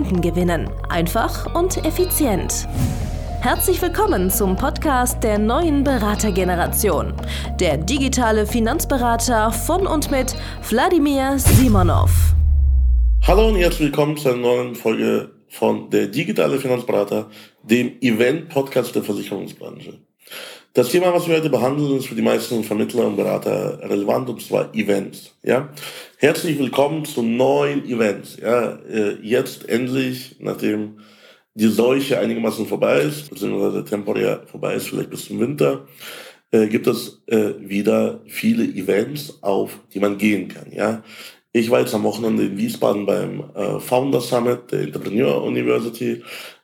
Kunden gewinnen. Einfach und effizient. Herzlich willkommen zum Podcast der neuen Beratergeneration. Der digitale Finanzberater von und mit Wladimir Simonov. Hallo und herzlich willkommen zu einer neuen Folge von der digitale Finanzberater, dem Event-Podcast der Versicherungsbranche. Das Thema, was wir heute behandeln, ist für die meisten Vermittler und Berater relevant, und zwar Events. Ja? Herzlich willkommen zu neuen Events. Ja? Äh, jetzt endlich, nachdem die Seuche einigermaßen vorbei ist, beziehungsweise temporär vorbei ist, vielleicht bis zum Winter, äh, gibt es äh, wieder viele Events, auf die man gehen kann. Ja? Ich war jetzt am Wochenende in Wiesbaden beim Founder Summit der Entrepreneur University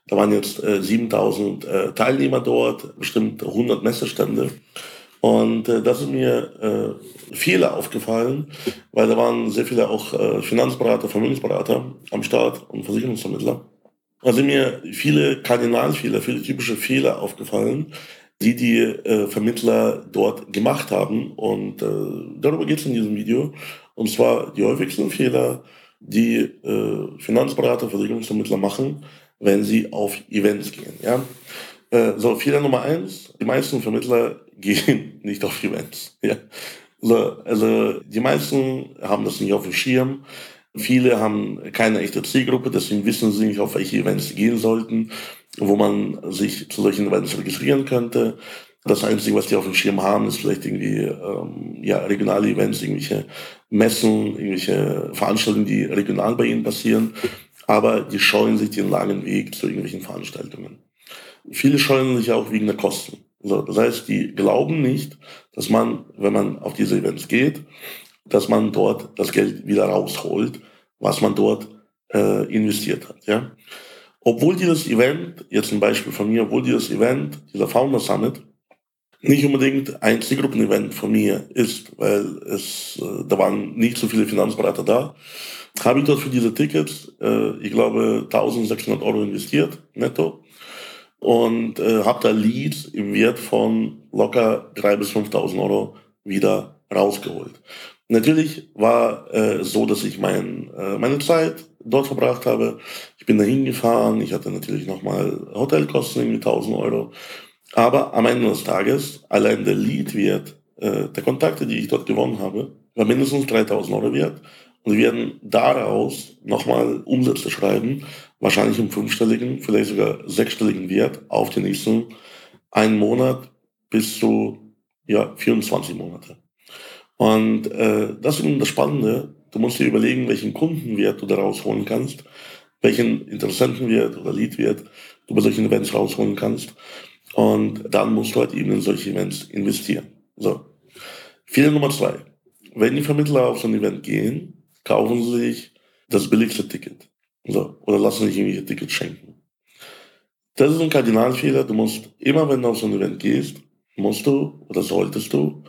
da waren jetzt äh, 7000 äh, Teilnehmer dort, bestimmt 100 Messestände. Und äh, da sind mir äh, Fehler aufgefallen, weil da waren sehr viele auch äh, Finanzberater, Vermögensberater am Start und Versicherungsvermittler. Da sind mir viele Kardinalfehler, viele typische Fehler aufgefallen, die die äh, Vermittler dort gemacht haben. Und äh, darüber geht es in diesem Video. Und zwar die häufigsten Fehler, die äh, Finanzberater, Versicherungsvermittler machen, wenn sie auf Events gehen. Ja? Äh, so, Fehler Nummer eins, die meisten Vermittler gehen nicht auf Events. Ja? So, also die meisten haben das nicht auf dem Schirm. Viele haben keine echte Zielgruppe, deswegen wissen sie nicht, auf welche Events sie gehen sollten, wo man sich zu solchen Events registrieren könnte. Das Einzige, was die auf dem Schirm haben, ist vielleicht irgendwie ähm, ja, regionale Events, irgendwelche Messen, irgendwelche Veranstaltungen, die regional bei ihnen passieren aber die scheuen sich den langen Weg zu irgendwelchen Veranstaltungen. Viele scheuen sich auch wegen der Kosten. So, das heißt, die glauben nicht, dass man, wenn man auf diese Events geht, dass man dort das Geld wieder rausholt, was man dort äh, investiert hat. Ja? Obwohl dieses Event, jetzt ein Beispiel von mir, obwohl dieses Event, dieser Founder Summit, nicht unbedingt ein Zielgruppen-Event von mir ist, weil es, äh, da waren nicht so viele Finanzberater da, habe ich dort für diese Tickets, äh, ich glaube, 1600 Euro investiert, netto. Und äh, habe da Leads im Wert von locker 3.000 bis 5.000 Euro wieder rausgeholt. Natürlich war äh, so, dass ich mein, äh, meine Zeit dort verbracht habe. Ich bin da hingefahren, ich hatte natürlich nochmal Hotelkosten, irgendwie 1000 Euro. Aber am Ende des Tages, allein der Leadwert äh, der Kontakte, die ich dort gewonnen habe, war mindestens 3000 Euro wert. Und wir werden daraus nochmal Umsätze schreiben, wahrscheinlich im fünfstelligen, vielleicht sogar sechsstelligen Wert auf den nächsten einen Monat bis zu ja, 24 Monate. Und äh, das ist eben das Spannende. Du musst dir überlegen, welchen Kundenwert du daraus holen kannst, welchen Interessentenwert oder Leadwert du bei solchen Events rausholen kannst. Und dann musst du halt eben in solche Events investieren. So. Fehler Nummer zwei. Wenn die Vermittler auf so ein Event gehen, kaufen sie sich das billigste Ticket. So, oder lassen sich irgendwelche Tickets schenken. Das ist ein Kardinalfehler. Du musst immer, wenn du auf so ein Event gehst, musst du oder solltest du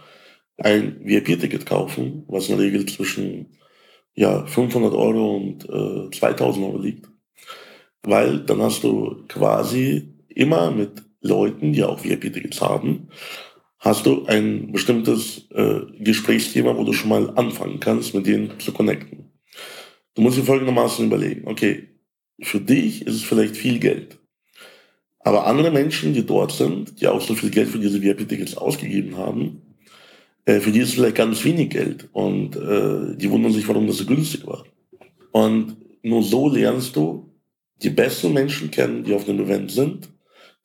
ein VIP-Ticket kaufen, was in der Regel zwischen ja, 500 Euro und äh, 2000 Euro liegt. Weil dann hast du quasi immer mit Leuten, die auch VIP-Tickets haben, hast du ein bestimmtes äh, Gesprächsthema, wo du schon mal anfangen kannst, mit denen zu connecten. Du musst dir folgendermaßen überlegen, okay, für dich ist es vielleicht viel Geld. Aber andere Menschen, die dort sind, die auch so viel Geld für diese VIP-Tickets ausgegeben haben, äh, für die ist es vielleicht ganz wenig Geld. Und äh, die wundern sich, warum das so günstig war. Und nur so lernst du die besten Menschen kennen, die auf dem Event sind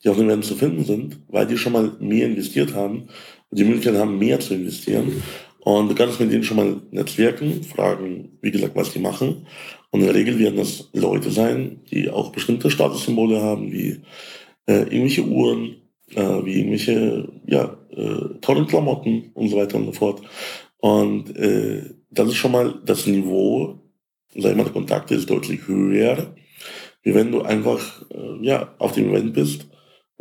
die auf dem Event zu finden sind, weil die schon mal mehr investiert haben und die Möglichkeit haben, mehr zu investieren. Und du kannst mit denen schon mal netzwerken, fragen, wie gesagt, was die machen. Und in der Regel werden das Leute sein, die auch bestimmte Statussymbole haben, wie äh, irgendwelche Uhren, äh, wie irgendwelche ja, äh, tollen Klamotten und so weiter und so fort. Und äh, das ist schon mal das Niveau, sag ich mal, der Kontakte ist deutlich höher, wie wenn du einfach äh, ja, auf dem Event bist,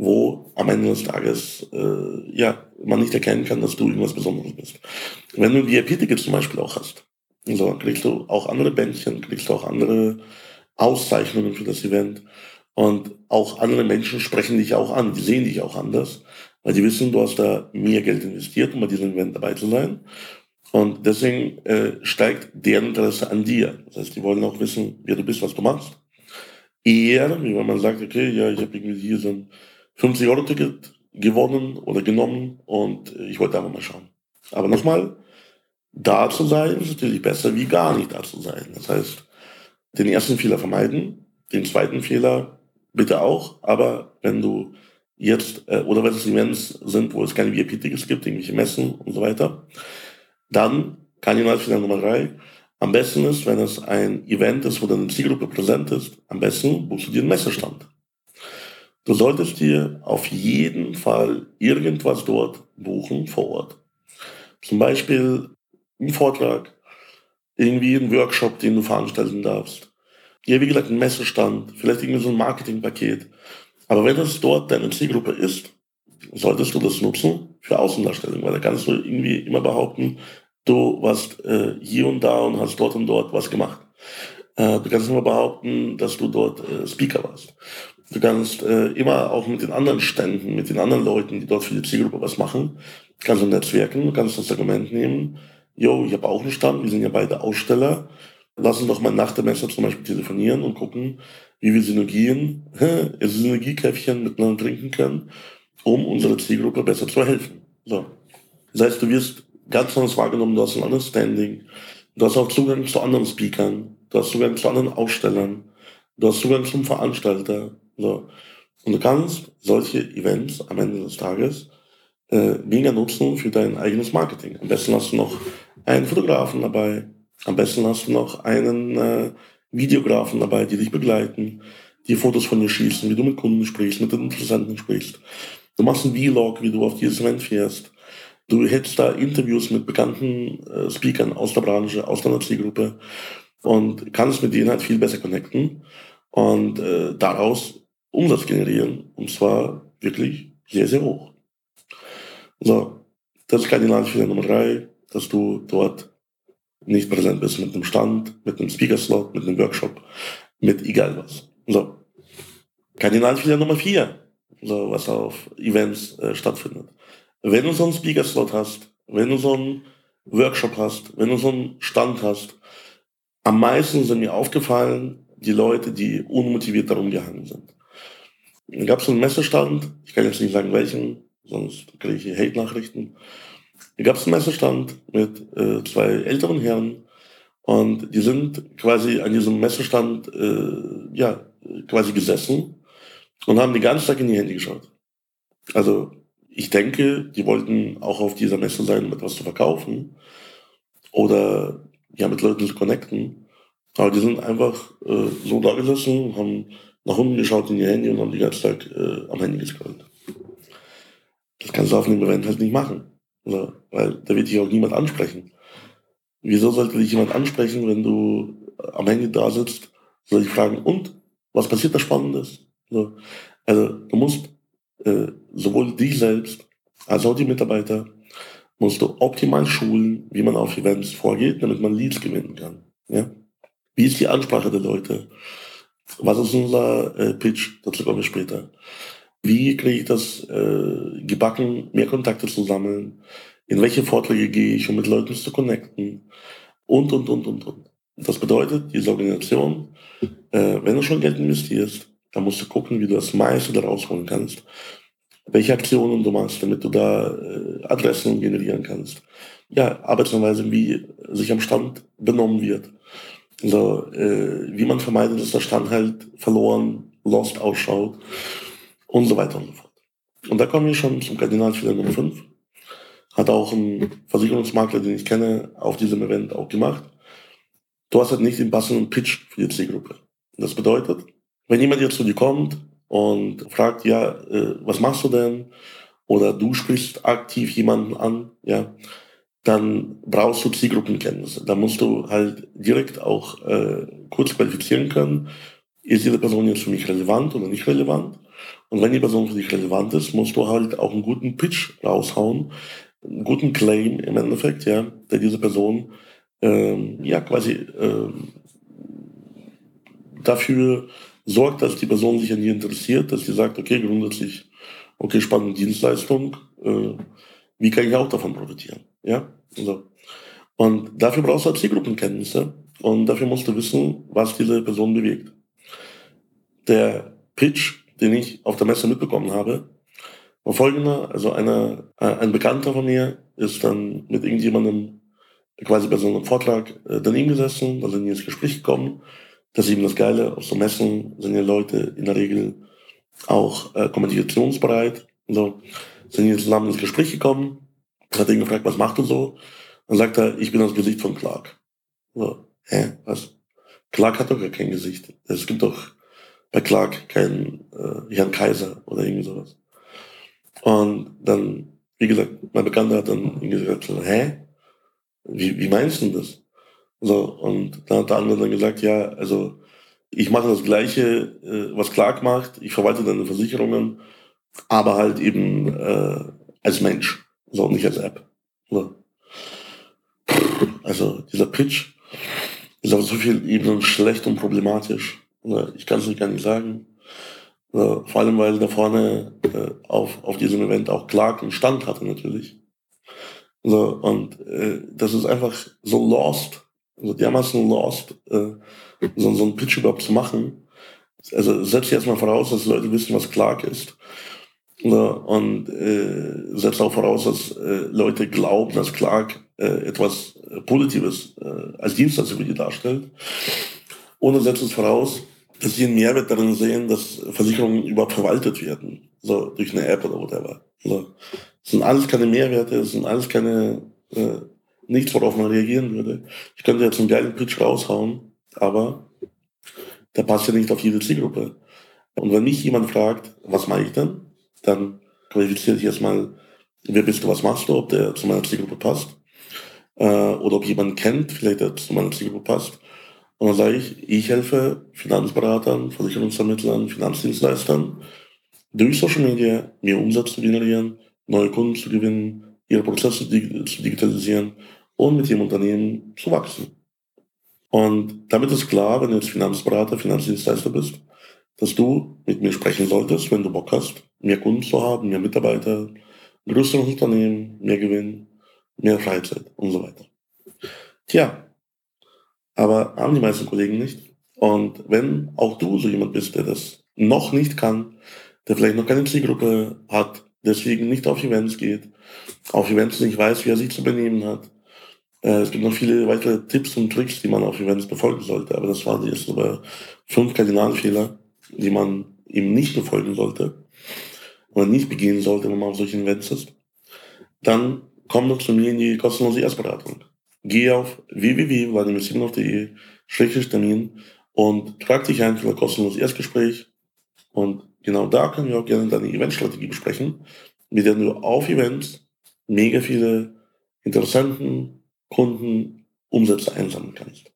wo am Ende des Tages äh, ja, man nicht erkennen kann, dass du irgendwas Besonderes bist. Wenn du VIP-Tickets zum Beispiel auch hast, so, kriegst du auch andere Bändchen, kriegst du auch andere Auszeichnungen für das Event. Und auch andere Menschen sprechen dich auch an, die sehen dich auch anders, weil die wissen, du hast da mehr Geld investiert, um bei diesem Event dabei zu sein. Und deswegen äh, steigt deren Interesse an dir. Das heißt, die wollen auch wissen, wer du bist, was du machst. Eher, wie wenn man sagt, okay, ja, ich habe irgendwie hier so ein 50-Euro-Ticket gewonnen oder genommen und ich wollte einfach mal schauen. Aber nochmal, da zu sein ist natürlich besser, wie gar nicht da zu sein. Das heißt, den ersten Fehler vermeiden, den zweiten Fehler bitte auch, aber wenn du jetzt, äh, oder wenn es Events sind, wo es keine VIP-Tickets gibt, irgendwelche Messen und so weiter, dann Kardinalfehler Nummer drei, am besten ist, wenn es ein Event ist, wo deine Zielgruppe präsent ist, am besten buchst du dir einen Messestand. Du solltest dir auf jeden Fall irgendwas dort buchen vor Ort. Zum Beispiel einen Vortrag, irgendwie einen Workshop, den du veranstalten darfst. Ja, wie gesagt, ein Messestand, vielleicht irgendwie so ein Marketingpaket. Aber wenn das dort deine Zielgruppe ist, solltest du das nutzen für Außendarstellung, weil da kannst du irgendwie immer behaupten, du warst äh, hier und da und hast dort und dort was gemacht. Äh, du kannst immer behaupten, dass du dort äh, Speaker warst. Du kannst äh, immer auch mit den anderen Ständen, mit den anderen Leuten, die dort für die Zielgruppe was machen, kannst du netzwerken, kannst das Argument nehmen, yo, ich habe auch einen Stand, wir sind ja beide Aussteller, lass uns doch mal nach der Messe zum Beispiel telefonieren und gucken, wie wir Synergien, Synergiekäffchen miteinander trinken können, um unserer Zielgruppe besser zu helfen. So. Das heißt, du wirst ganz anders wahrgenommen, du hast ein anderes Standing, du hast auch Zugang zu anderen Speakern, du hast Zugang zu anderen Ausstellern, du hast Zugang zum Veranstalter. So. Und du kannst solche Events am Ende des Tages äh, mega nutzen für dein eigenes Marketing. Am besten hast du noch einen Fotografen dabei, am besten hast du noch einen äh, Videografen dabei, die dich begleiten, die Fotos von dir schießen, wie du mit Kunden sprichst, mit den Interessenten sprichst. Du machst einen Vlog, wie du auf dieses Event fährst. Du hältst da Interviews mit bekannten äh, Speakern aus der Branche, aus deiner Zielgruppe und kannst mit denen halt viel besser connecten und äh, daraus Umsatz generieren. Und zwar wirklich sehr, sehr hoch. So, das ist Kardinalfehler Nummer drei, dass du dort nicht präsent bist mit einem Stand, mit einem Speaker-Slot, mit einem Workshop, mit egal was. So. Kardinalfehler Nummer vier, so, was auf Events äh, stattfindet. Wenn du so einen Speaker-Slot hast, wenn du so einen Workshop hast, wenn du so einen Stand hast, am meisten sind mir aufgefallen die Leute, die unmotiviert darum gehangen sind. Gab es einen Messestand, ich kann jetzt nicht sagen welchen, sonst kriege ich Hate-Nachrichten. Da gab es einen Messestand mit äh, zwei älteren Herren und die sind quasi an diesem Messestand äh, ja, quasi gesessen und haben den ganzen Tag in die Hände geschaut. Also ich denke, die wollten auch auf dieser Messe sein, um etwas zu verkaufen oder ja mit Leuten zu connecten. Aber die sind einfach äh, so da gesessen, haben nach unten geschaut in ihr Handy und haben die ganze Zeit äh, am Handy gescrollt. Das kannst du auf einem Event halt nicht machen. Oder, weil da wird dich auch niemand ansprechen. Wieso sollte dich jemand ansprechen, wenn du am Handy da sitzt, soll ich fragen, und? Was passiert da Spannendes? So. Also du musst äh, sowohl dich selbst als auch die Mitarbeiter musst du optimal schulen, wie man auf Events vorgeht, damit man Leads gewinnen kann. Ja? Wie ist die Ansprache der Leute? Was ist unser äh, Pitch? Dazu kommen wir später. Wie kriege ich das äh, gebacken, mehr Kontakte zu sammeln? In welche Vorträge gehe ich, um mit Leuten zu connecten? Und, und, und, und, und. Das bedeutet, diese Organisation, äh, wenn du schon Geld investierst, dann musst du gucken, wie du das meiste daraus holen kannst. Welche Aktionen du machst, damit du da äh, Adressen generieren kannst. Ja, Arbeitsweise, wie sich am Stand benommen wird. Also, äh, wie man vermeidet, dass der Stand halt verloren, lost ausschaut und so weiter und so fort. Und da kommen wir schon zum Kardinalfehler Nummer 5. Hat auch ein Versicherungsmakler, den ich kenne, auf diesem Event auch gemacht. Du hast halt nicht den passenden Pitch für die Zielgruppe. Das bedeutet, wenn jemand jetzt zu dir kommt und fragt, ja, äh, was machst du denn? Oder du sprichst aktiv jemanden an, ja, dann brauchst du Zielgruppenkenntnisse. Da musst du halt direkt auch äh, kurz qualifizieren können, ist diese Person jetzt für mich relevant oder nicht relevant? Und wenn die Person für dich relevant ist, musst du halt auch einen guten Pitch raushauen, einen guten Claim im Endeffekt, ja, der diese Person ähm, ja quasi ähm, dafür sorgt, dass die Person sich an dir interessiert, dass sie sagt, okay, grundsätzlich, okay, spannende Dienstleistung, äh, wie kann ich auch davon profitieren? Ja, so. Und dafür brauchst du halt Zielgruppenkenntnisse und dafür musst du wissen, was diese Person bewegt. Der Pitch den ich auf der Messe mitbekommen habe, war folgender. Also einer, äh, ein Bekannter von mir ist dann mit irgendjemandem quasi bei so einem Vortrag äh, daneben gesessen, da sind die ins Gespräch gekommen. Das ist eben das Geile, auf so Messen sind ja Leute in der Regel auch äh, kommunikationsbereit. So sind die zusammen ins Gespräch gekommen, hat ihn gefragt, was macht du so? Dann sagt er, ich bin das Gesicht von Clark. So, hä, was? Clark hat doch gar kein Gesicht. Es gibt doch bei Clark kein äh, Jan Kaiser oder irgendwie sowas. Und dann, wie gesagt, mein Bekannter hat dann gesagt, hä? Wie, wie meinst du das? So, und dann hat der andere dann gesagt, ja, also ich mache das Gleiche, äh, was Clark macht, ich verwalte deine Versicherungen, aber halt eben äh, als Mensch, so nicht als App. So. Also dieser Pitch ist auf so vielen Ebenen schlecht und problematisch. Ich kann es nicht gar nicht sagen. Vor allem, weil da vorne äh, auf, auf diesem Event auch Clark einen Stand hatte natürlich. Und äh, das ist einfach so lost, also dermaßen lost, äh, so, so einen Pitch überhaupt zu machen. Also setzt jetzt mal voraus, dass Leute wissen, was Clark ist. Und äh, setzt auch voraus, dass äh, Leute glauben, dass Clark äh, etwas Positives äh, als Dienstleister für die darstellt. Ohne setzt es voraus, dass sie einen Mehrwert darin sehen, dass Versicherungen überhaupt verwaltet werden. So, durch eine App oder whatever. So. Das sind alles keine Mehrwerte, das sind alles keine, äh, nichts, worauf man reagieren würde. Ich könnte jetzt einen geilen Pitch raushauen, aber der passt ja nicht auf jede Zielgruppe. Und wenn mich jemand fragt, was mache ich denn, dann qualifiziere ich erstmal, wer bist du, was machst du, ob der zu meiner Zielgruppe passt. Äh, oder ob jemand kennt, vielleicht der zu meiner Zielgruppe passt. Und dann sage ich, ich helfe Finanzberatern, Versicherungsvermittlern, Finanzdienstleistern durch Social Media mehr Umsatz zu generieren, neue Kunden zu gewinnen, ihre Prozesse zu digitalisieren und mit ihrem Unternehmen zu wachsen. Und damit ist klar, wenn du jetzt Finanzberater, Finanzdienstleister bist, dass du mit mir sprechen solltest, wenn du Bock hast, mehr Kunden zu haben, mehr Mitarbeiter, größeres Unternehmen, mehr Gewinn, mehr Freizeit und so weiter. Tja, aber haben die meisten Kollegen nicht. Und wenn auch du so jemand bist, der das noch nicht kann, der vielleicht noch keine Zielgruppe hat, deswegen nicht auf Events geht, auf Events nicht weiß, wie er sich zu benehmen hat. Äh, es gibt noch viele weitere Tipps und Tricks, die man auf Events befolgen sollte, aber das waren jetzt über fünf Kardinalfehler, die man eben nicht befolgen sollte oder nicht begehen sollte, wenn man auf solchen Events ist. Dann komm doch zu mir in die kostenlose Erstberatung. Geh auf www.vladimirsimonov.de Termin und trag dich ein für ein kostenloses Erstgespräch. Und genau da können wir auch gerne deine Eventstrategie besprechen, mit der du auf Events mega viele Interessenten, Kunden, Umsätze einsammeln kannst.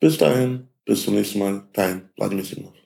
Bis dahin, bis zum nächsten Mal, dein Vladimir Simonov.